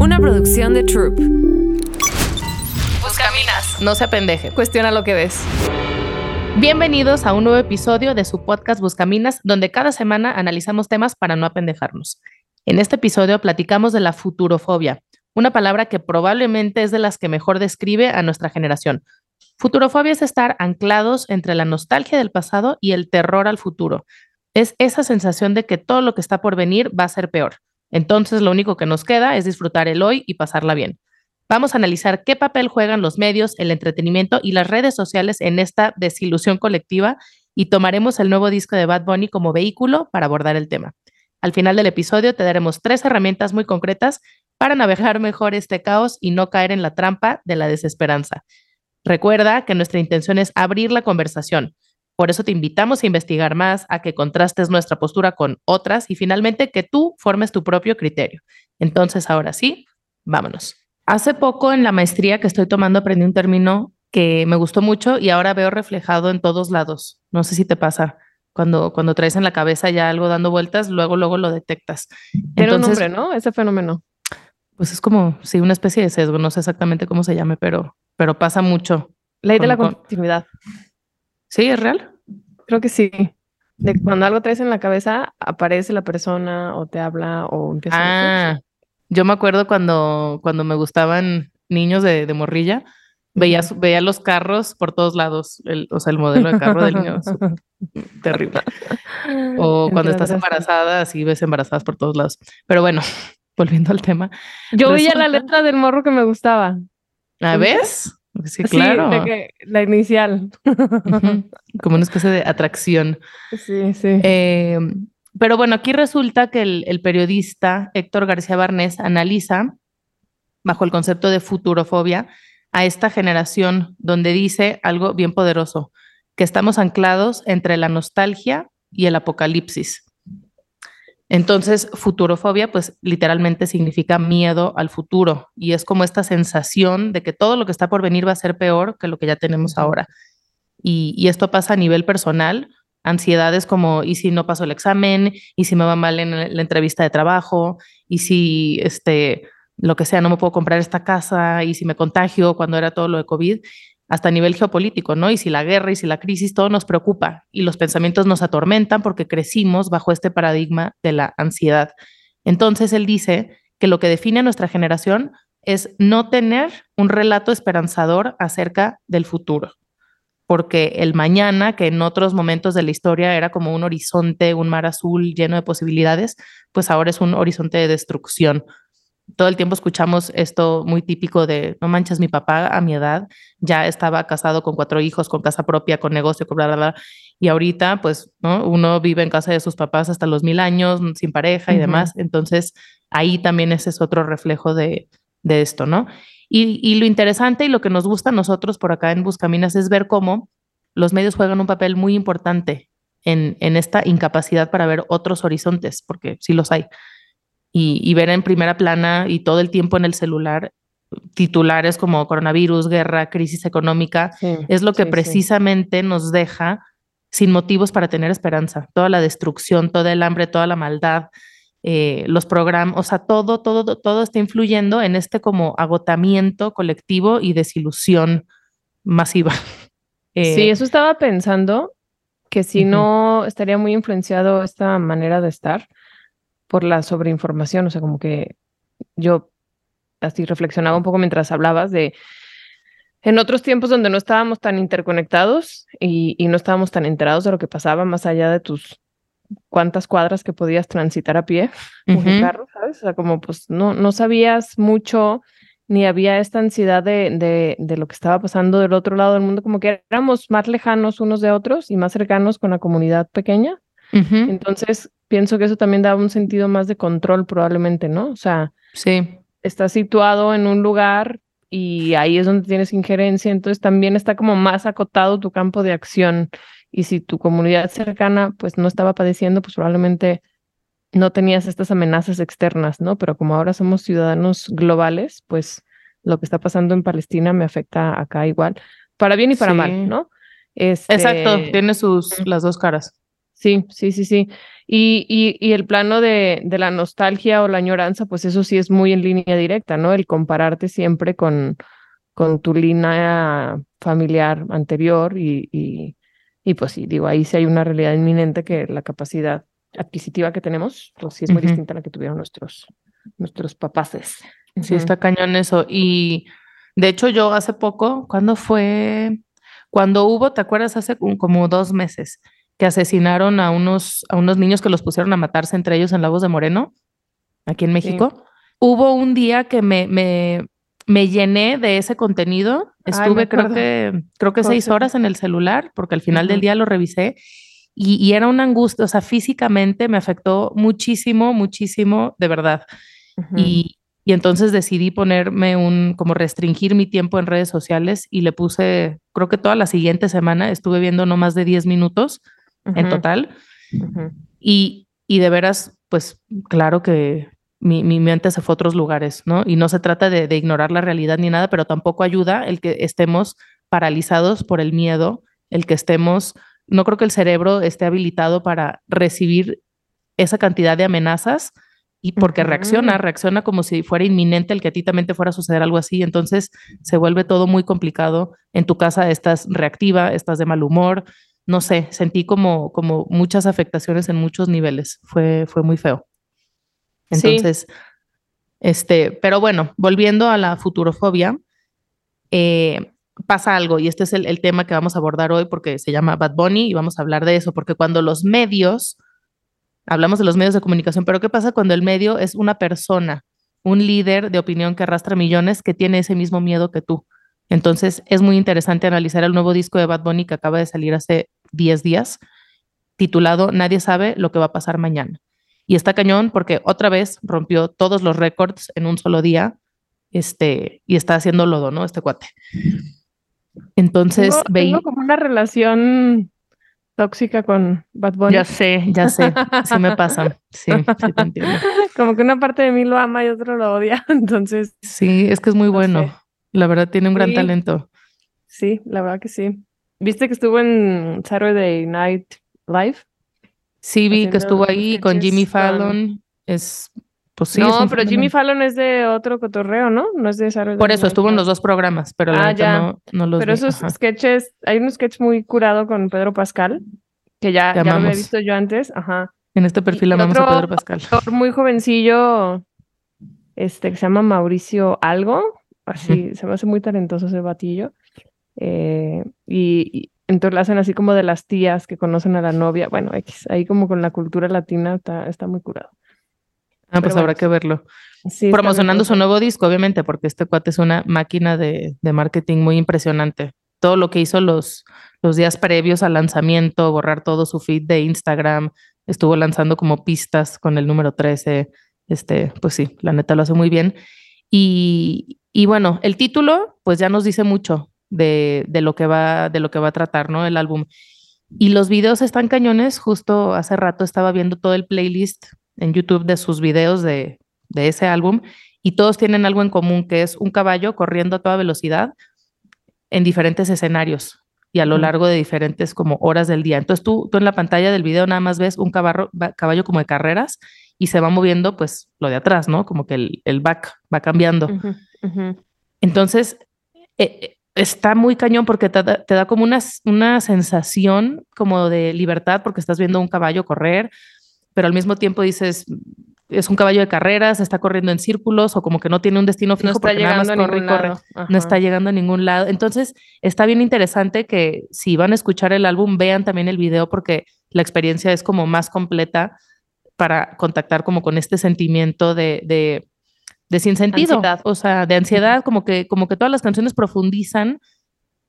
Una producción de Troop. Buscaminas. No se apendeje. Cuestiona lo que ves. Bienvenidos a un nuevo episodio de su podcast Buscaminas, donde cada semana analizamos temas para no apendejarnos. En este episodio platicamos de la futurofobia, una palabra que probablemente es de las que mejor describe a nuestra generación. Futurofobia es estar anclados entre la nostalgia del pasado y el terror al futuro. Es esa sensación de que todo lo que está por venir va a ser peor. Entonces lo único que nos queda es disfrutar el hoy y pasarla bien. Vamos a analizar qué papel juegan los medios, el entretenimiento y las redes sociales en esta desilusión colectiva y tomaremos el nuevo disco de Bad Bunny como vehículo para abordar el tema. Al final del episodio te daremos tres herramientas muy concretas para navegar mejor este caos y no caer en la trampa de la desesperanza. Recuerda que nuestra intención es abrir la conversación. Por eso te invitamos a investigar más, a que contrastes nuestra postura con otras y finalmente que tú formes tu propio criterio. Entonces, ahora sí, vámonos. Hace poco en la maestría que estoy tomando aprendí un término que me gustó mucho y ahora veo reflejado en todos lados. No sé si te pasa. Cuando, cuando traes en la cabeza ya algo dando vueltas, luego, luego lo detectas. Tiene un nombre, ¿no? Ese fenómeno. Pues es como, sí, una especie de sesgo, no sé exactamente cómo se llame, pero, pero pasa mucho. Ley de la continuidad. ¿Sí? ¿Es real? Creo que sí. De cuando algo traes en la cabeza, aparece la persona o te habla o empieza ah, a yo me acuerdo cuando, cuando me gustaban niños de, de morrilla, veía, veía los carros por todos lados, el, o sea, el modelo de carro del niño. terrible. O cuando estás embarazada, así ves embarazadas por todos lados. Pero bueno, volviendo al tema. Yo veía la letra del morro que me gustaba. ¿A ves? Sí, claro. la inicial. Como una especie de atracción. Sí, sí. Eh, pero bueno, aquí resulta que el, periodista Héctor García Barnés analiza, bajo el concepto de futurofobia, a esta generación donde dice algo bien poderoso, que estamos anclados entre la nostalgia y el apocalipsis. Entonces, futurofobia, pues literalmente significa miedo al futuro y es como esta sensación de que todo lo que está por venir va a ser peor que lo que ya tenemos ahora. Y, esto pasa a nivel personal, ansiedades como, ¿y si no paso el examen? ¿Y si me va mal en la entrevista de trabajo? ¿Y si, este, lo que sea, no me puedo comprar esta casa? ¿Y si me contagio cuando era todo lo de COVID? Hasta a nivel geopolítico, ¿no? Y si la guerra y si la crisis, todo nos preocupa y los pensamientos nos atormentan porque crecimos bajo este paradigma de la ansiedad. Entonces, él dice que lo que define a nuestra generación es no tener un relato esperanzador acerca del futuro, porque el mañana, que en otros momentos de la historia era como un horizonte, un mar azul lleno de posibilidades, pues ahora es un horizonte de destrucción, todo el tiempo escuchamos esto muy típico de, no manches, mi papá a mi edad ya estaba casado con cuatro hijos, con casa propia, con negocio, con bla, bla, bla. Y ahorita, pues, ¿no? Uno vive en casa de sus papás hasta los mil años, sin pareja y demás. Entonces, ahí también ese es otro reflejo de, de esto, ¿no? Y, y, lo interesante y lo que nos gusta a nosotros por acá en Buscaminas es ver cómo los medios juegan un papel muy importante en, en esta incapacidad para ver otros horizontes, porque sí los hay y, ver en primera plana y todo el tiempo en el celular titulares como coronavirus, guerra, crisis económica, es lo que precisamente nos deja sin motivos para tener esperanza. Toda la destrucción, todo el hambre, toda la maldad, eh, los programas, o sea, todo, todo, todo está influyendo en este como agotamiento colectivo y desilusión masiva. Eh, sí, eso estaba pensando, que si no estaría muy influenciado esta manera de estar por la sobreinformación, o sea, como que yo así reflexionaba un poco mientras hablabas de en otros tiempos donde no estábamos tan interconectados y, no estábamos tan enterados de lo que pasaba más allá de tus cuantas cuadras que podías transitar a pie en carro, ¿sabes? O sea, como pues no, no sabías mucho ni había esta ansiedad de, de, de, lo que estaba pasando del otro lado del mundo, como que éramos más lejanos unos de otros y más cercanos con la comunidad pequeña. Entonces, pienso que eso también da un sentido más de control probablemente, ¿no? O sea, sí. estás situado en un lugar y ahí es donde tienes injerencia, entonces también está como más acotado tu campo de acción. Y si tu comunidad cercana pues no estaba padeciendo, pues probablemente no tenías estas amenazas externas, ¿no? Pero como ahora somos ciudadanos globales, pues lo que está pasando en Palestina me afecta acá igual, para bien y para mal, ¿no? Este... Exacto, tiene sus las dos caras. Sí, sí, sí, sí. Y, y, y el plano de, de, la nostalgia o la añoranza, pues eso sí es muy en línea directa, ¿no? El compararte siempre con, con tu línea familiar anterior y, y, y, pues sí, digo, ahí sí hay una realidad inminente que la capacidad adquisitiva que tenemos, pues sí es muy distinta a la que tuvieron nuestros, nuestros papaces. Sí, está cañón eso. Y de hecho yo hace poco, ¿cuándo fue? Cuando hubo, ¿te acuerdas? Hace como dos meses que asesinaron a unos, a unos niños que los pusieron a matarse entre ellos en Lagos de Moreno, aquí en México. Hubo un día que me, me, me llené de ese contenido. Estuve, creo que, creo que seis horas en el celular, porque al final del día lo revisé. Y, y, era una angustia, o sea, físicamente me afectó muchísimo, muchísimo, de verdad. y, y entonces decidí ponerme un, como restringir mi tiempo en redes sociales y le puse, creo que toda la siguiente semana estuve viendo no más de 10 minutos en total. y, y de veras, pues claro que mi, mi, mente se fue a otros lugares, ¿no? Y no se trata de, de, ignorar la realidad ni nada, pero tampoco ayuda el que estemos paralizados por el miedo, el que estemos, no creo que el cerebro esté habilitado para recibir esa cantidad de amenazas y porque reacciona, reacciona como si fuera inminente el que a ti también te fuera a suceder algo así, entonces se vuelve todo muy complicado. En tu casa estás reactiva, estás de mal humor, no sé, sentí como, como muchas afectaciones en muchos niveles, fue, fue muy feo. Entonces, este, pero bueno, volviendo a la futurofobia, eh, pasa algo y este es el, el tema que vamos a abordar hoy porque se llama Bad Bunny y vamos a hablar de eso, porque cuando los medios hablamos de los medios de comunicación, pero ¿qué pasa cuando el medio es una persona, un líder de opinión que arrastra millones que tiene ese mismo miedo que tú? Entonces es muy interesante analizar el nuevo disco de Bad Bunny que acaba de salir hace 10 días, titulado Nadie sabe lo que va a pasar mañana. Y está cañón porque otra vez rompió todos los récords en un solo día este, y está haciendo lodo, ¿no? Este cuate. Entonces, tengo, como una relación tóxica con Bad Bunny. Ya sé, ya sé, sí me pasa, sí, sí te entiendo. Como que una parte de mí lo ama y otro lo odia, entonces. Sí, es que es muy bueno, la verdad tiene un gran talento. Sí, la verdad que sí. ¿Viste que estuvo en Saturday Night Live? Sí, vi que estuvo ahí con Jimmy Fallon, es pues no, pero Jimmy Fallon es de otro cotorreo, ¿no? No es de Saturday Por eso estuvo en los dos programas, pero la ah, ya. No, no, los Pero esos sketches, hay un sketch muy curado con Pedro Pascal, que ya, ya lo había visto yo antes, ajá. En este perfil amamos a Pedro Pascal. Muy jovencillo, este, que se llama Mauricio Algo, así, se me hace muy talentoso ese batillo. Eh, y, entonces lo hacen así como de las tías que conocen a la novia. Bueno, X, ahí como con la cultura latina está, está muy curado. Ah, pues habrá que verlo. Promocionando su nuevo disco, obviamente, porque este cuate es una máquina de, de, marketing muy impresionante. Todo lo que hizo los, los días previos al lanzamiento, borrar todo su feed de Instagram, estuvo lanzando como pistas con el número 13. Este, pues sí, la neta lo hace muy bien. Y, y bueno, el título, pues ya nos dice mucho de, de, lo que va, de lo que va a tratar, ¿no? El álbum. Y los videos están cañones. Justo hace rato estaba viendo todo el playlist en YouTube de sus videos de, de ese álbum y todos tienen algo en común, que es un caballo corriendo a toda velocidad en diferentes escenarios y a lo largo de diferentes como horas del día. Entonces tú, tú en la pantalla del video nada más ves un caballo, caballo como de carreras y se va moviendo pues lo de atrás, ¿no? Como que el, el back va cambiando. Entonces, eh, está muy cañón porque te, te, da como una, una sensación como de libertad porque estás viendo un caballo correr, pero al mismo tiempo dices, es un caballo de carreras, está corriendo en círculos o como que no tiene un destino fijo no está llegando nada más corre No está llegando a ningún lado. Entonces, está bien interesante que si van a escuchar el álbum, vean también el video porque la experiencia es como más completa para contactar como con este sentimiento de, de, de sinsentido, o sea, de ansiedad, como que, como que todas las canciones profundizan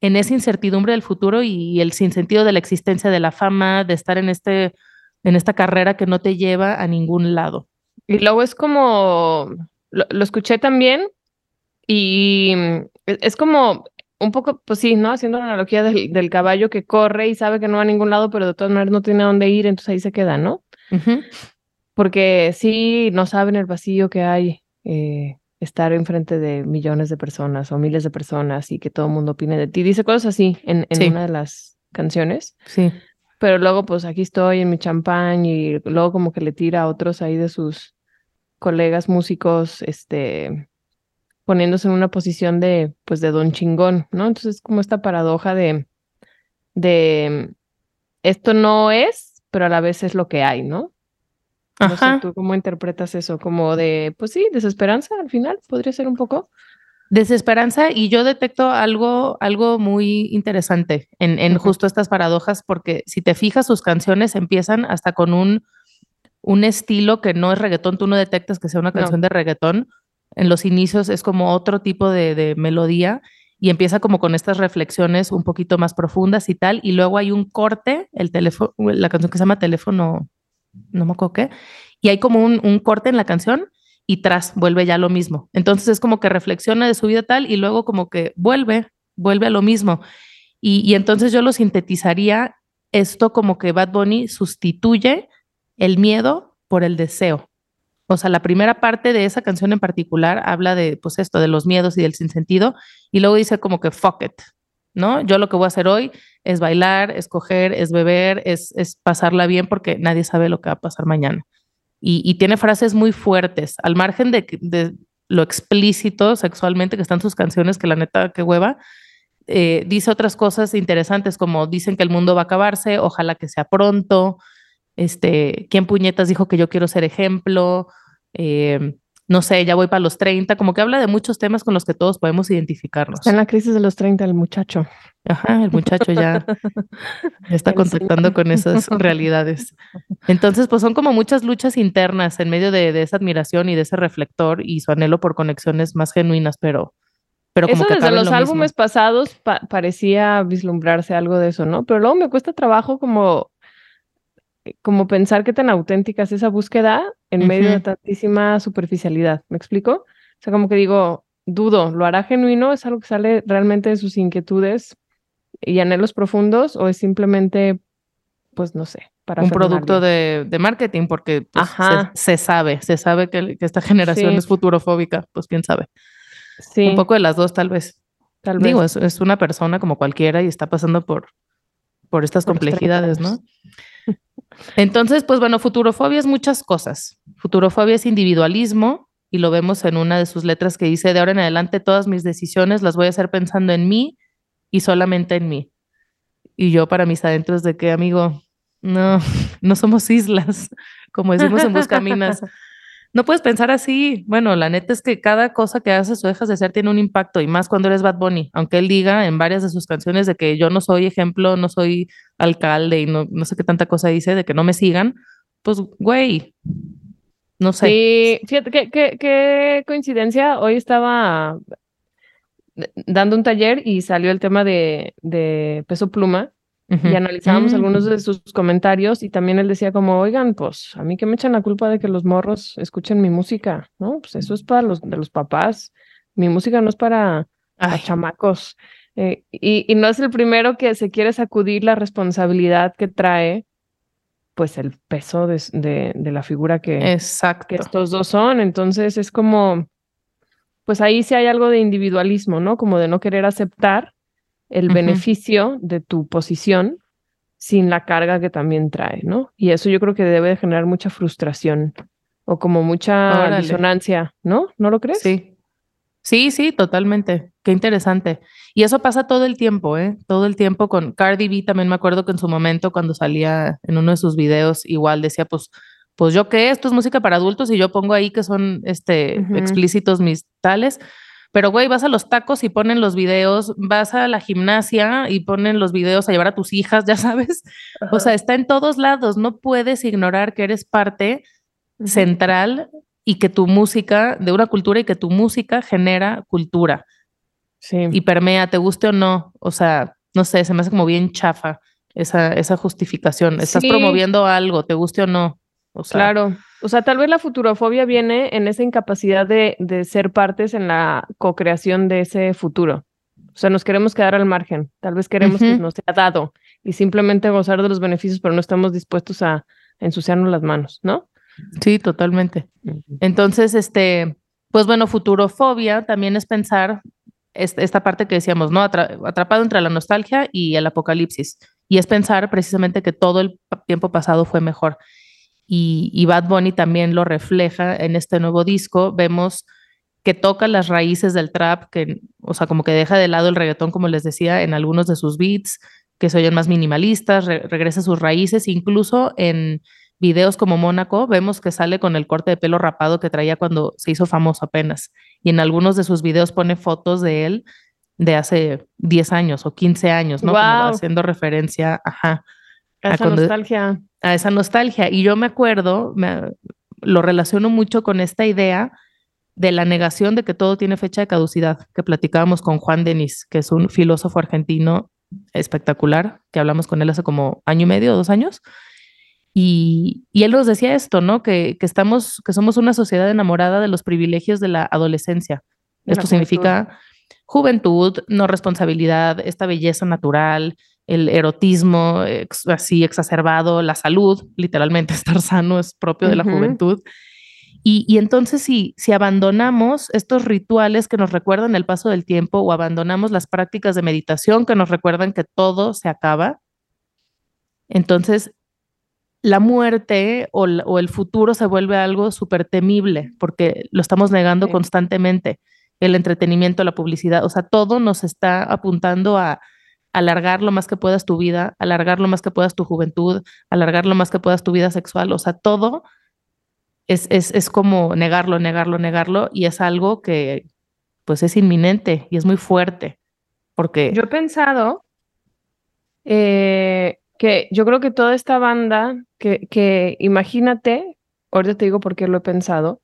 en esa incertidumbre del futuro y el sinsentido de la existencia de la fama, de estar en este en esta carrera que no te lleva a ningún lado. Y luego es como, lo, escuché también y es como un poco, pues sí, ¿no? Haciendo la analogía del, caballo que corre y sabe que no va a ningún lado, pero de todas maneras no tiene a dónde ir, entonces ahí se queda, ¿no? Porque sí, no saben el vacío que hay eh, estar enfrente de millones de personas o miles de personas y que todo el mundo opine de ti. Dice cosas así en, en una de las canciones. Sí Pero luego, pues aquí estoy en mi champán y luego como que le tira a otros ahí de sus colegas músicos, este, poniéndose en una posición de, pues, de don chingón, ¿no? Entonces, como esta paradoja de, de, esto no es, pero a la vez es lo que hay, ¿no? No sé, ¿tú cómo interpretas eso? Como de, pues sí, desesperanza al final, podría ser un poco. Desesperanza y yo detecto algo, algo muy interesante en, en justo estas paradojas, porque si te fijas, sus canciones empiezan hasta con un, un estilo que no es reggaetón, tú no detectas que sea una canción de reggaetón. En los inicios es como otro tipo de, de melodía y empieza como con estas reflexiones un poquito más profundas y tal, y luego hay un corte, el teléfono, la canción que se llama Teléfono, no me acuerdo qué, y hay como un, corte en la canción y tras vuelve ya lo mismo. Entonces es como que reflexiona de su vida tal y luego como que vuelve, vuelve a lo mismo. Y, y entonces yo lo sintetizaría esto como que Bad Bunny sustituye el miedo por el deseo. O sea, la primera parte de esa canción en particular habla de, pues esto, de los miedos y del sinsentido, y luego dice como que fuck it, ¿no? Yo lo que voy a hacer hoy es bailar, es coger, es beber, es, es pasarla bien porque nadie sabe lo que va a pasar mañana y, tiene frases muy fuertes, al margen de, de, lo explícito sexualmente que están sus canciones, que la neta, que hueva, eh, dice otras cosas interesantes como dicen que el mundo va a acabarse, ojalá que sea pronto, este, ¿quién puñetas dijo que yo quiero ser ejemplo? Eh, no sé, ya voy para los 30, como que habla de muchos temas con los que todos podemos identificarnos. Está en la crisis de los 30 el muchacho. Ajá, el muchacho ya está contactando con esas realidades. Entonces, pues son como muchas luchas internas en medio de, esa admiración y de ese reflector y su anhelo por conexiones más genuinas, pero, pero como eso desde los álbumes pasados parecía vislumbrarse algo de eso, ¿no? Pero luego me cuesta trabajo como como pensar qué tan auténtica es esa búsqueda en medio de tantísima superficialidad. ¿Me explico? O sea, como que digo, dudo, ¿lo hará genuino? ¿Es algo que sale realmente de sus inquietudes y anhelos profundos? ¿O es simplemente, pues no sé, para un producto de, de, marketing? Porque pues, se, sabe, se sabe que, que esta generación es futurofóbica, pues quién sabe. Sí. Un poco de las dos, tal vez. Tal Digo, Es, es, una persona como cualquiera y está pasando por, por estas complejidades, ¿no? Entonces, pues bueno, futurofobia es muchas cosas. Futurofobia es individualismo y lo vemos en una de sus letras que dice, de ahora en adelante todas mis decisiones las voy a hacer pensando en mí y solamente en mí. Y yo para mis adentros de que, amigo, no, no somos islas, como decimos en Buscaminas. no puedes pensar así. Bueno, la neta es que cada cosa que haces o dejas de hacer tiene un impacto y más cuando eres Bad Bunny, aunque él diga en varias de sus canciones de que yo no soy ejemplo, no soy alcalde y no, no sé qué tanta cosa dice de que no me sigan, pues güey, no sé. Sí, fíjate qué, qué, qué coincidencia. Hoy estaba dando un taller y salió el tema de, de peso pluma y analizábamos algunos de mm. sus comentarios y también él decía como, oigan, pues a mí que me echan la culpa de que los morros escuchen mi música, ¿no? Pues eso es para los de los papás, mi música no es para, chamacos. Eh, y, y, no es el primero que se quiere sacudir la responsabilidad que trae, pues el peso de, de, de la figura que, Exacto. que estos dos son. Entonces es como, pues ahí sí hay algo de individualismo, ¿no? Como de no querer aceptar el beneficio de tu posición sin la carga que también trae, ¿no? Y eso yo creo que debe de generar mucha frustración o como mucha disonancia, ¿no? ¿No lo crees? Sí. Sí, sí, totalmente. Qué interesante. Y eso pasa todo el tiempo, ¿eh? Todo el tiempo con Cardi B también me acuerdo que en su momento cuando salía en uno de sus videos igual decía, pues, pues yo qué, esto es música para adultos y yo pongo ahí que son este explícitos mis tales, pero, güey, vas a los tacos y ponen los videos, vas a la gimnasia y ponen los videos a llevar a tus hijas, ya sabes. O sea, está en todos lados. No puedes ignorar que eres parte central y que tu música, de una cultura y que tu música genera cultura. Sí. Y permea, te guste o no. O sea, no sé, se me hace como bien chafa esa, esa justificación. Estás promoviendo algo, te guste o no. O sea, claro. O sea, tal vez la futurofobia viene en esa incapacidad de, de ser partes en la co-creación de ese futuro. O sea, nos queremos quedar al margen. Tal vez queremos que nos sea dado y simplemente gozar de los beneficios, pero no estamos dispuestos a ensuciarnos las manos, ¿no? Sí, totalmente. Entonces, este, pues bueno, futurofobia también es pensar esta parte que decíamos, ¿no? atrapado entre la nostalgia y el apocalipsis. y es pensar precisamente que todo el tiempo pasado fue mejor. Y, y Bad Bunny también lo refleja en este nuevo disco. Vemos que toca las raíces del trap, que, o sea, como que deja de lado el reggaetón, como les decía, en algunos de sus beats, que se oyen más minimalistas, regresa a sus raíces, incluso en videos como Mónaco, vemos que sale con el corte de pelo rapado que traía cuando se hizo famoso apenas. Y en algunos de sus videos pone fotos de él de hace 10 años o 15 años, ¿no? haciendo referencia, ajá. A esa nostalgia. A esa nostalgia. Y yo me acuerdo, me, lo relaciono mucho con esta idea de la negación de que todo tiene fecha de caducidad, que platicábamos con Juan Denis, que es un filósofo argentino espectacular, que hablamos con él hace como año y medio, dos años. Y, él nos decía esto, ¿no? Que, estamos, que somos una sociedad enamorada de los privilegios de la adolescencia. esto significa juventud, no responsabilidad, esta belleza natural, el erotismo así exacerbado, la salud, literalmente estar sano es propio de la juventud. Y, entonces si, si abandonamos estos rituales que nos recuerdan el paso del tiempo o abandonamos las prácticas de meditación que nos recuerdan que todo se acaba, entonces la muerte o, el futuro se vuelve algo súper temible porque lo estamos negando constantemente. El entretenimiento, la publicidad, o sea, todo nos está apuntando a alargar lo más que puedas tu vida, alargar lo más que puedas tu juventud, alargar lo más que puedas tu vida sexual, o sea, todo es, es, es como negarlo, negarlo, negarlo, y es algo que pues es inminente y es muy fuerte, porque... Yo he pensado eh, que yo creo que toda esta banda, que, que imagínate, ahorita te digo por qué lo he pensado,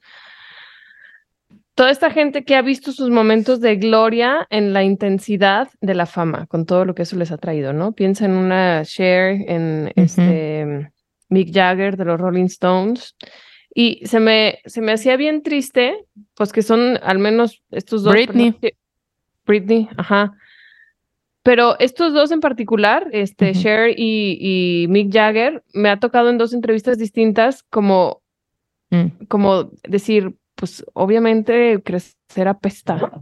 toda esta gente que ha visto sus momentos de gloria en la intensidad de la fama, con todo lo que eso les ha traído, ¿no? Piensa en una Cher, en este Mick Jagger de los Rolling Stones, y se me, se me hacía bien triste, pues que son al menos estos dos. Britney. Britney, ajá. Pero estos dos en particular, este, Cher y, Mick Jagger, me ha tocado en dos entrevistas distintas como, mm. como decir, pues obviamente crecer apesta.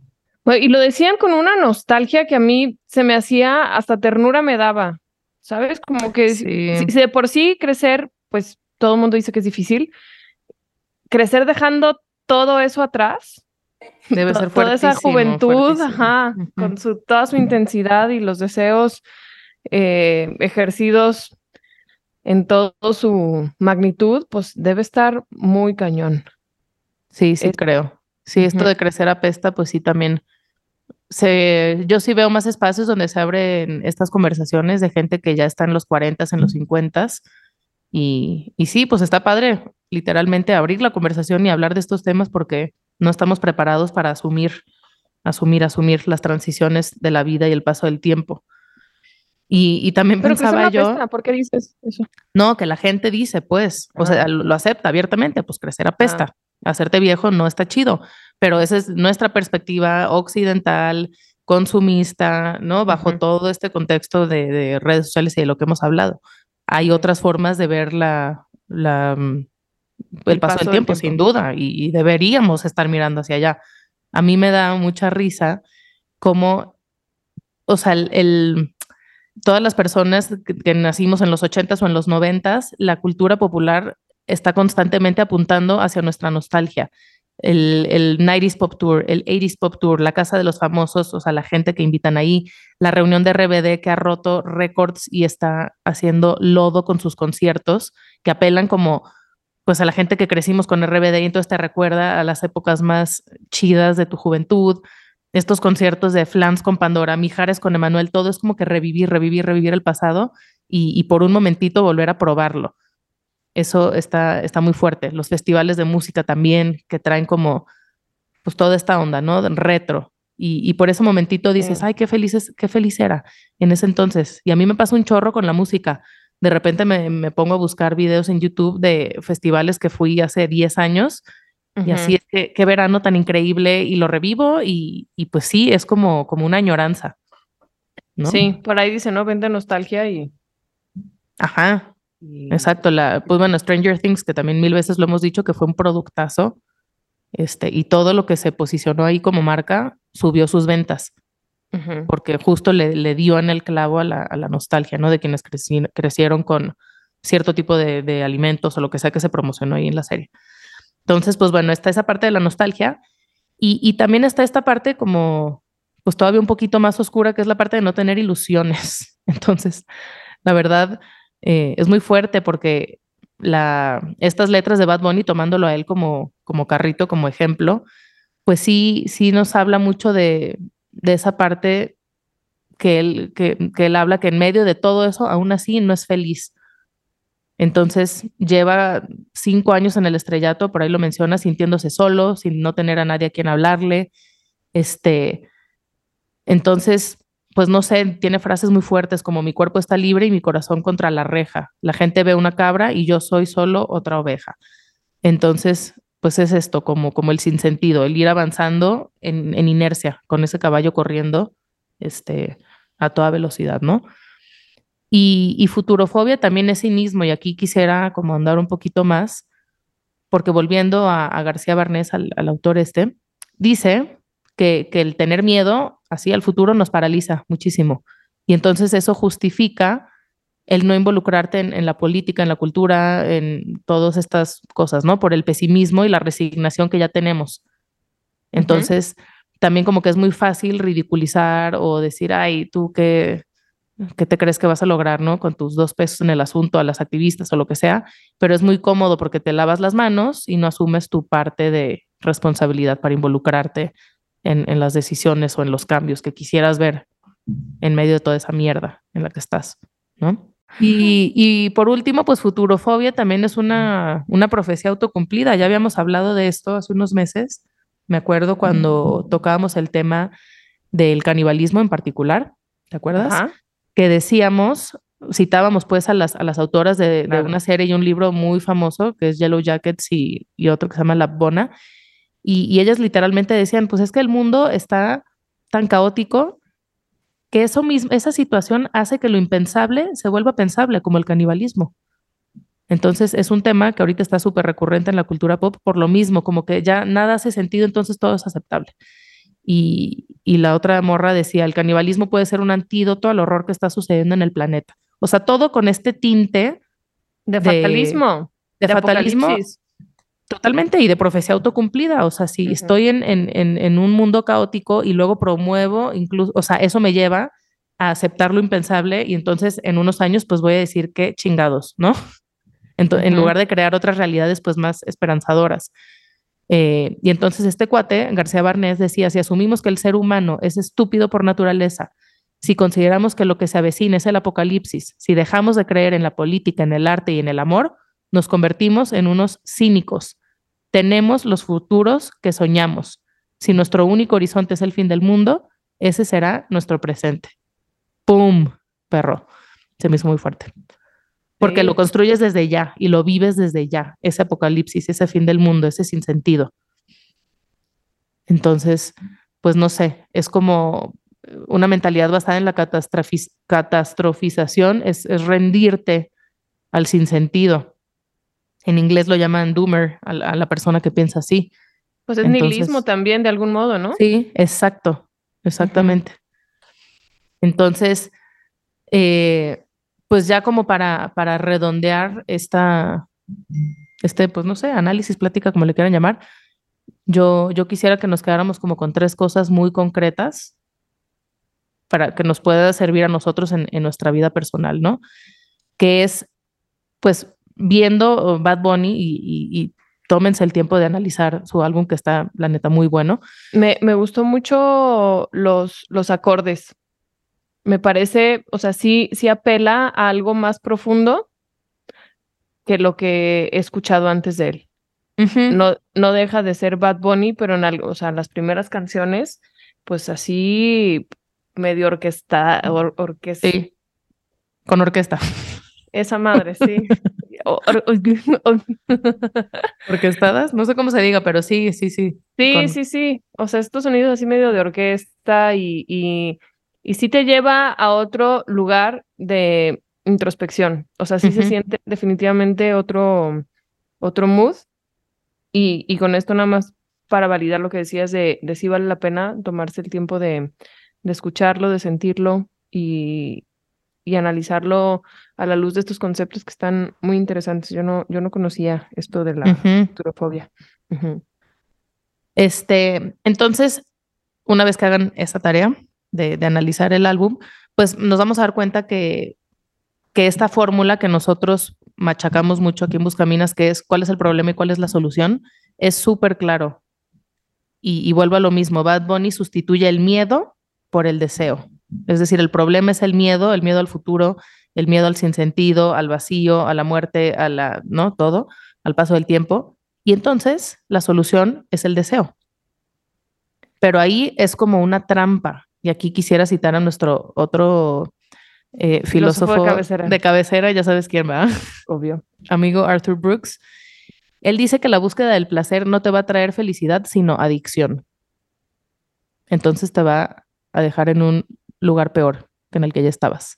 Y lo decían con una nostalgia que a mí se me hacía, hasta ternura me daba, ¿sabes? Como que si, de por sí crecer, pues todo el mundo dice que es difícil, crecer dejando todo eso atrás. Debe ser Toda esa juventud, ajá, con su, toda su intensidad y los deseos eh, ejercidos en todo su magnitud, pues debe estar muy cañón. Sí, sí, creo. Sí, esto de crecer apesta, pues sí, también. Se, yo sí veo más espacios donde se abren estas conversaciones de gente que ya está en los 40, en los 50 y, y sí, pues está padre literalmente abrir la conversación y hablar de estos temas porque no estamos preparados para asumir, asumir, asumir las transiciones de la vida y el paso del tiempo. Y, y también pensaba yo. ¿Por qué dices eso? No, que la gente dice, pues, o sea, lo, acepta abiertamente, pues crecer apesta. Ah. Hacerte viejo no está chido, pero esa es nuestra perspectiva occidental, consumista, ¿no? Bajo todo este contexto de, de, redes sociales y de lo que hemos hablado. Hay otras formas de ver la, la, mm, el, paso, del tiempo, sin duda, y, deberíamos estar mirando hacia allá. A mí me da mucha risa como, o sea, el, todas las personas que, nacimos en los 80s o en los 90s, la cultura popular está constantemente apuntando hacia nuestra nostalgia. El, el 90s Pop Tour, el 80s Pop Tour, la casa de los famosos, o sea, la gente que invitan ahí, la reunión de RBD que ha roto récords y está haciendo lodo con sus conciertos, que apelan como pues a la gente que crecimos con RBD y entonces te recuerda a las épocas más chidas de tu juventud, estos conciertos de Flans con Pandora, Mijares con Emanuel, todo es como que revivir, revivir, revivir el pasado y, por un momentito volver a probarlo. Eso está, está muy fuerte. Los festivales de música también que traen como pues toda esta onda, ¿no? Retro. Y, por ese momentito dices, ay, qué feliz, qué feliz era en ese entonces. Y a mí me pasa un chorro con la música de repente me, pongo a buscar videos en YouTube de festivales que fui hace 10 años y así es que qué verano tan increíble y lo revivo y, pues sí, es como, como una añoranza. Sí, por ahí dice, ¿no? Vende nostalgia y... Ajá, exacto. La, pues bueno, Stranger Things, que también mil veces lo hemos dicho, que fue un productazo, este, y todo lo que se posicionó ahí como marca subió sus ventas. porque justo le, le, dio en el clavo a la, a la nostalgia, ¿no? De quienes crecieron con cierto tipo de, de, alimentos o lo que sea que se promocionó ahí en la serie. Entonces, pues bueno, está esa parte de la nostalgia y, y también está esta parte como, pues todavía un poquito más oscura, que es la parte de no tener ilusiones. Entonces, la verdad, eh, es muy fuerte porque estas letras de Bad Bunny, tomándolo a él como, carrito, como ejemplo, pues sí, sí nos habla mucho de, esa parte que él, que él habla, que en medio de todo eso, aún así no es feliz. Entonces lleva cinco años en el estrellato, por ahí lo menciona, sintiéndose solo, sin no tener a nadie a quien hablarle. Este, entonces, pues no sé, tiene frases muy fuertes como mi cuerpo está libre y mi corazón contra la reja. La gente ve una cabra y yo soy solo otra oveja. Entonces, pues es esto, como, como el sinsentido, el ir avanzando en, en inercia, con ese caballo corriendo este, a toda velocidad, ¿no? Y, futurofobia también es cinismo, y aquí quisiera como andar un poquito más, porque volviendo a, García Barnés, al, autor este, dice que, que el tener miedo así al futuro nos paraliza muchísimo. Y entonces eso justifica el no involucrarte en, en, la política, en la cultura, en todas estas cosas, ¿no? Por el pesimismo y la resignación que ya tenemos. Entonces, uh -huh. también como que es muy fácil ridiculizar o decir, ay, tú qué, qué te crees que vas a lograr, ¿no? Con tus dos pesos en el asunto a las activistas o lo que sea, pero es muy cómodo porque te lavas las manos y no asumes tu parte de responsabilidad para involucrarte en, en las decisiones o en los cambios que quisieras ver en medio de toda esa mierda en la que estás, ¿no? Y, y, por último, pues futurofobia también es una, una profecía autocumplida. Ya habíamos hablado de esto hace unos meses. Me acuerdo cuando tocábamos el tema del canibalismo en particular, ¿te acuerdas? Ajá. Que decíamos, citábamos pues a las, a las autoras de, claro. de, una serie y un libro muy famoso que es Yellow Jackets y, y otro que se llama La Bona. Y, y ellas literalmente decían, pues es que el mundo está tan caótico que eso mismo, esa situación hace que lo impensable se vuelva pensable, como el canibalismo. Entonces es un tema que ahorita está súper recurrente en la cultura pop por lo mismo, como que ya nada hace sentido, entonces todo es aceptable. Y, y la otra morra decía, el canibalismo puede ser un antídoto al horror que está sucediendo en el planeta. O sea, todo con este tinte de fatalismo. De fatalismo. Totalmente, y de profecía autocumplida. O sea, si uh -huh. estoy en, en, en, un mundo caótico y luego promuevo, incluso, o sea, eso me lleva a aceptar lo impensable y entonces en unos años pues voy a decir que chingados, ¿no? Ent uh -huh. En lugar de crear otras realidades pues más esperanzadoras. Eh, y entonces este cuate, García Barnés, decía, si asumimos que el ser humano es estúpido por naturaleza, si consideramos que lo que se avecina es el apocalipsis, si dejamos de creer en la política, en el arte y en el amor, nos convertimos en unos cínicos. Tenemos los futuros que soñamos. Si nuestro único horizonte es el fin del mundo, ese será nuestro presente. ¡Pum! Perro. Se me hizo muy fuerte. Porque sí. lo construyes desde ya y lo vives desde ya, ese apocalipsis, ese fin del mundo, ese sinsentido. Entonces, pues no sé, es como una mentalidad basada en la catastrofización, es, es rendirte al sinsentido en inglés lo llaman doomer a la, a la persona que piensa así. Pues es Entonces, nihilismo también, de algún modo, ¿no? Sí, exacto, exactamente. Uh -huh. Entonces, eh, pues ya como para, para redondear esta, este, pues no sé, análisis, plática, como le quieran llamar, yo, yo quisiera que nos quedáramos como con tres cosas muy concretas para que nos pueda servir a nosotros en, en nuestra vida personal, ¿no? Que es, pues, viendo Bad Bunny y, y, y, tómense el tiempo de analizar su álbum que está, la neta, muy bueno. Me, me gustó mucho los, los acordes. Me parece, o sea, sí, sí apela a algo más profundo que lo que he escuchado antes de él. Uh -huh. no, no deja de ser Bad Bunny, pero en algo, o sea, las primeras canciones, pues así medio orquesta, or, orquesta. Sí. Con orquesta. Esa madre, sí. Orquestadas, no sé cómo se diga, pero sí, sí, sí. Sí, con... sí, sí. O sea, estos sonidos así medio de orquesta y, y, y sí te lleva a otro lugar de introspección. O sea, sí uh -huh. se siente definitivamente otro, otro mood. Y, y con esto nada más para validar lo que decías de, de si vale la pena tomarse el tiempo de, de escucarlo, de sentirlo y, y analizarlo a la luz de estos conceptos que están muy interesantes. Yo no, yo no conocía esto de la futurofobia. Este, entonces, una vez que hagan esa tarea de, de, analizar el álbum, pues nos vamos a dar cuenta que, que esta fórmula que nosotros machacamos mucho aquí en Buscaminas, que es cuál es el problema y cuál es la solución, es súper claro. Y, y vuelvo a lo mismo, Bad Bunny sustituye el miedo por el deseo. Es decir, el problema es el miedo, el miedo al futuro, el miedo al sinsentido, al vacío, a la muerte, a la, ¿no? Todo, al paso del tiempo. Y entonces la solución es el deseo. Pero ahí es como una trampa. Y aquí quisiera citar a nuestro otro eh, filósofo, de, cabecera. de cabecera, ya sabes quién va. Obvio. Amigo Arthur Brooks. Él dice que la búsqueda del placer no te va a traer felicidad, sino adicción. Entonces te va a dejar en un lugar peor que en el que ya estabas.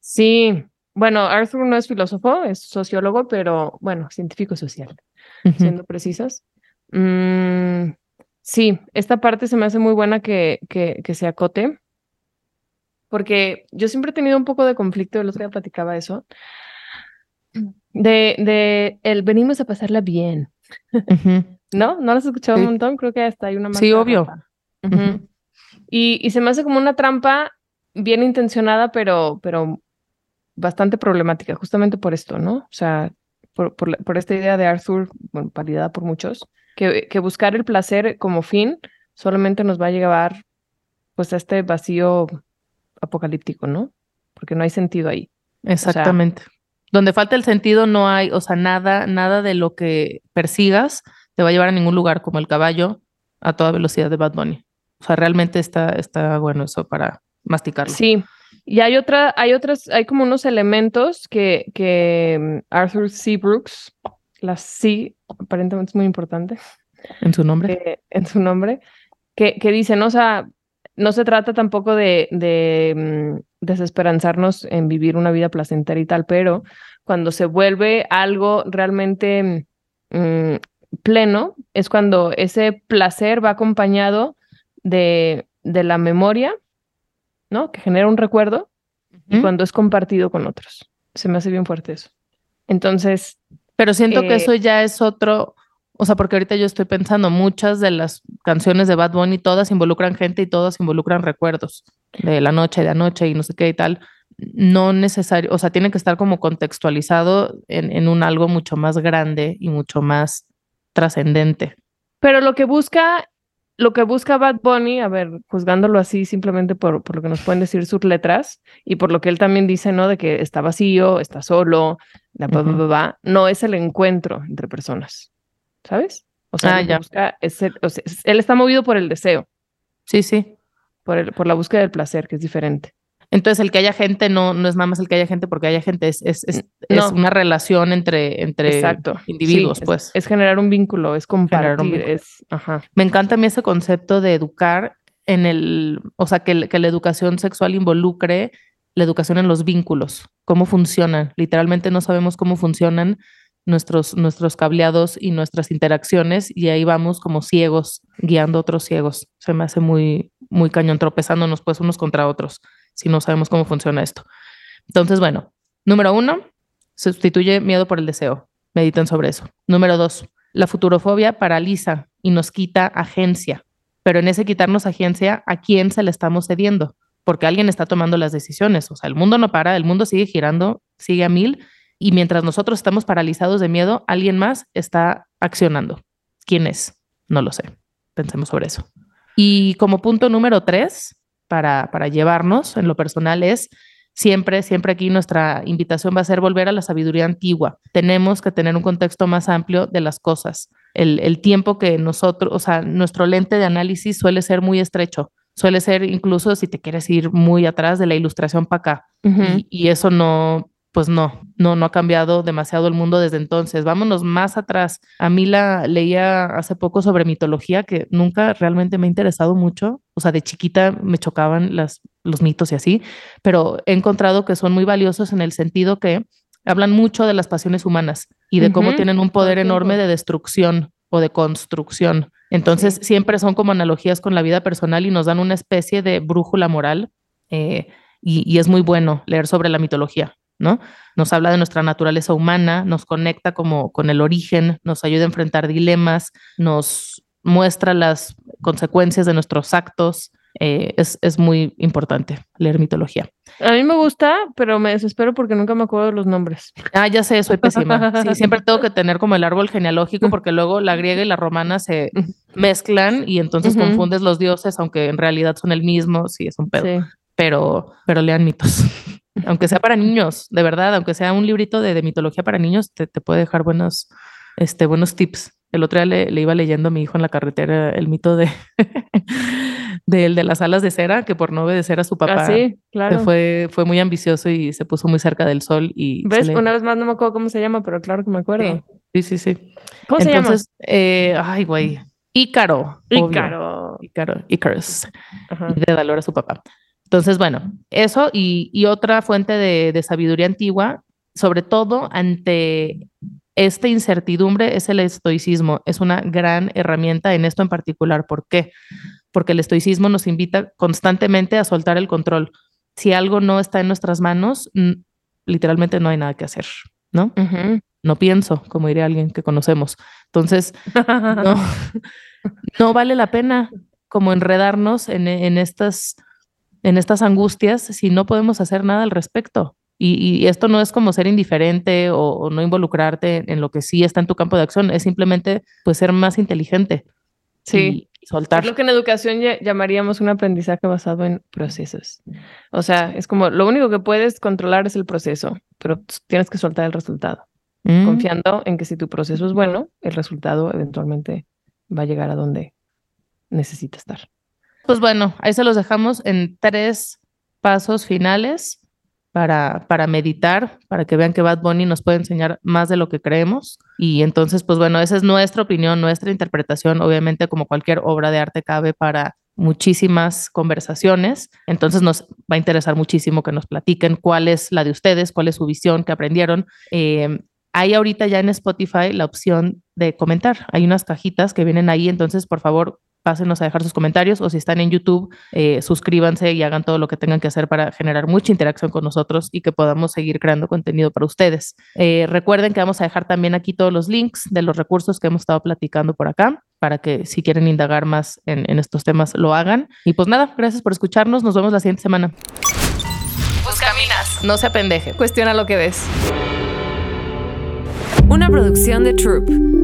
Sí, bueno, Arthur no es filósofo, es sociólogo, pero bueno, científico social, siendo precisas. Mm, sí, esta parte se me hace muy buena que, que, que, se acote, porque yo siempre he tenido un poco de conflicto, el otro día platicaba eso, de, de el venimos a pasarla bien. ¿No? ¿No lo has escuchado un montón? Creo que hasta hay una. Sí, obvio. Y, se me hace como una trampa bien intencionada, pero, pero bastante problemática, justamente por esto, ¿no? O sea, por, por, esta idea de Arthur, bueno, validada por muchos, que, que, buscar el placer como fin solamente nos va a llevar pues a este vacío apocalíptico, ¿no? Porque no hay sentido ahí. Exactamente. Donde falta el sentido no hay, o sea, nada, nada de lo que persigas te va a llevar a ningún lugar como el caballo a toda velocidad de Bad Bunny. O sea, realmente está, está bueno eso para masticarlo. Sí. Y hay otra, hay otras, hay como unos elementos que, que mm, Arthur C. Brooks, la C aparentemente es muy importante. En su nombre. Eh, en su nombre, que, que dicen, o sea, no se trata tampoco de, de mm, desesperanzarnos en vivir una vida placentera y tal, pero cuando se vuelve algo realmente mm, pleno, es cuando ese placer va acompañado de, de la memoria, ¿no? Que genera un recuerdo y cuando es compartido con otros. Se me hace bien fuerte eso. Entonces. Pero siento que eh, eso ya es otro, o sea, porque ahorita yo estoy pensando, muchas de las canciones de Bad Bunny, todas involucran gente y todas involucran recuerdos de la noche, de anoche y no sé qué y tal. No necesario, o sea, tiene que estar como contextualizado en, en un algo mucho más grande y mucho más trascendente. Pero lo que busca lo que busca Bad Bunny, a ver, juzgándolo así simplemente por, por, lo que nos pueden decir sus letras y por lo que él también dice, ¿no? De que está vacío, está solo, no es el encuentro entre personas, ¿sabes? O sea, ah, Busca es él está movido por el deseo. Sí, sí. Por, el, por la búsqueda del placer, que es diferente. Entonces, el que haya gente no, no es nada más el que haya gente porque haya gente, es, es, es, una relación entre, entre individuos, pues. Es, generar un vínculo, es compartir, es, ajá. Me encanta a mí ese concepto de educar en el, o sea, que, que la educación sexual involucre la educación en los vínculos, cómo funcionan. Literalmente no sabemos cómo funcionan nuestros, nuestros cableados y nuestras interacciones y ahí vamos como ciegos, guiando a otros ciegos. Se me hace muy, muy cañón, tropezándonos pues unos contra otros si no sabemos cómo funciona esto. Entonces, bueno, número uno, sustituye miedo por el deseo. Mediten sobre eso. Número dos, la futurofobia paraliza y nos quita agencia. Pero en ese quitarnos agencia, ¿a quién se le estamos cediendo? Porque alguien está tomando las decisiones. O sea, el mundo no para, el mundo sigue girando, sigue a mil. Y mientras nosotros estamos paralizados de miedo, alguien más está accionando. ¿Quién es? No lo sé. Pensemos sobre eso. Y como punto número tres, para, para llevarnos en lo personal es siempre, siempre aquí nuestra invitación va a ser volver a la sabiduría antigua. Tenemos que tener un contexto más amplio de las cosas. El, el tiempo que nosotros, o sea, nuestro lente de análisis suele ser muy estrecho. Suele ser incluso si te quieres ir muy atrás de la ilustración para acá. y, y, eso no, pues no, no, no ha cambiado demasiado el mundo desde entonces. Vámonos más atrás. A mí la leía hace poco sobre mitología que nunca realmente me ha interesado mucho. O sea, de chiquita me chocaban las, los mitos y así, pero he encontrado que son muy valiosos en el sentido que hablan mucho de las pasiones humanas y de cómo tienen un poder enorme de destrucción o de construcción. Entonces, siempre son como analogías con la vida personal y nos dan una especie de brújula moral. Eh, y, es muy bueno leer sobre la mitología, ¿no? Nos habla de nuestra naturaleza humana, nos conecta como con el origen, nos ayuda a enfrentar dilemas, nos muestra las consecuencias de nuestros actos. Eh, es, es, muy importante leer mitología. A mí me gusta, pero me desespero porque nunca me acuerdo de los nombres. Ah, ya sé, soy pésima. Sí, siempre tengo que tener como el árbol genealógico porque luego la griega y la romana se mezclan y entonces confundes los dioses, aunque en realidad son el mismo. Sí, es un pedo pero, pero lean mitos. Aunque sea para niños, de verdad, aunque sea un librito de, mitología para niños, te, puede dejar buenos, este, buenos tips. El otro día le, iba leyendo a mi hijo en la carretera el mito de, de, de las alas de cera, que por no obedecer a su papá, ah, claro. fue, fue muy ambicioso y se puso muy cerca del sol. Y ¿Ves? Una vez más no me acuerdo cómo se llama, pero claro que me acuerdo. Sí, sí, sí. ¿Cómo se llama? Eh, ay, güey. Ícaro. Ícaro. Ícaro. Icarus. Y de valor a su papá. Entonces, bueno, eso y, otra fuente de, sabiduría antigua, sobre todo ante esta incertidumbre, es el estoicismo. Es una gran herramienta en esto en particular. ¿Por qué? Porque el estoicismo nos invita constantemente a soltar el control. Si algo no está en nuestras manos, literalmente no hay nada que hacer, ¿no? No pienso, como diría alguien que conocemos. Entonces, no, vale la pena como enredarnos en, en estas en estas angustias si no podemos hacer nada al respecto. Y, esto no es como ser indiferente o, no involucrarte en lo que sí está en tu campo de acción, es simplemente pues ser más inteligente. Sí. Y soltar. Es lo que en educación llamaríamos un aprendizaje basado en procesos. O sea, es como lo único que puedes controlar es el proceso, pero tienes que soltar el resultado, mm. confiando en que si tu proceso es bueno, el resultado eventualmente va a llegar a donde necesita estar. Pues bueno, ahí se los dejamos en tres pasos finales para, para meditar, para que vean que Bad Bunny nos puede enseñar más de lo que creemos. Y entonces, pues bueno, esa es nuestra opinión, nuestra interpretación. Obviamente, como cualquier obra de arte, cabe para muchísimas conversaciones. Entonces nos va a interesar muchísimo que nos platiquen cuál es la de ustedes, cuál es su visión, que aprendieron. Eh, hay ahorita ya en Spotify la opción de comentar. Hay unas cajitas que vienen ahí, entonces por favor pásenos a dejar sus comentarios o si están en YouTube, eh, suscríbanse y hagan todo lo que tengan que hacer para generar mucha interacción con nosotros y que podamos seguir creando contenido para ustedes. Eh, recuerden que vamos a dejar también aquí todos los links de los recursos que hemos estado platicando por acá para que si quieren indagar más en, en estos temas lo hagan. Y pues nada, gracias por escucharnos. Nos vemos la siguiente semana. Pues caminas. No se apendeje. Cuestiona lo que ves. Una producción de Troop.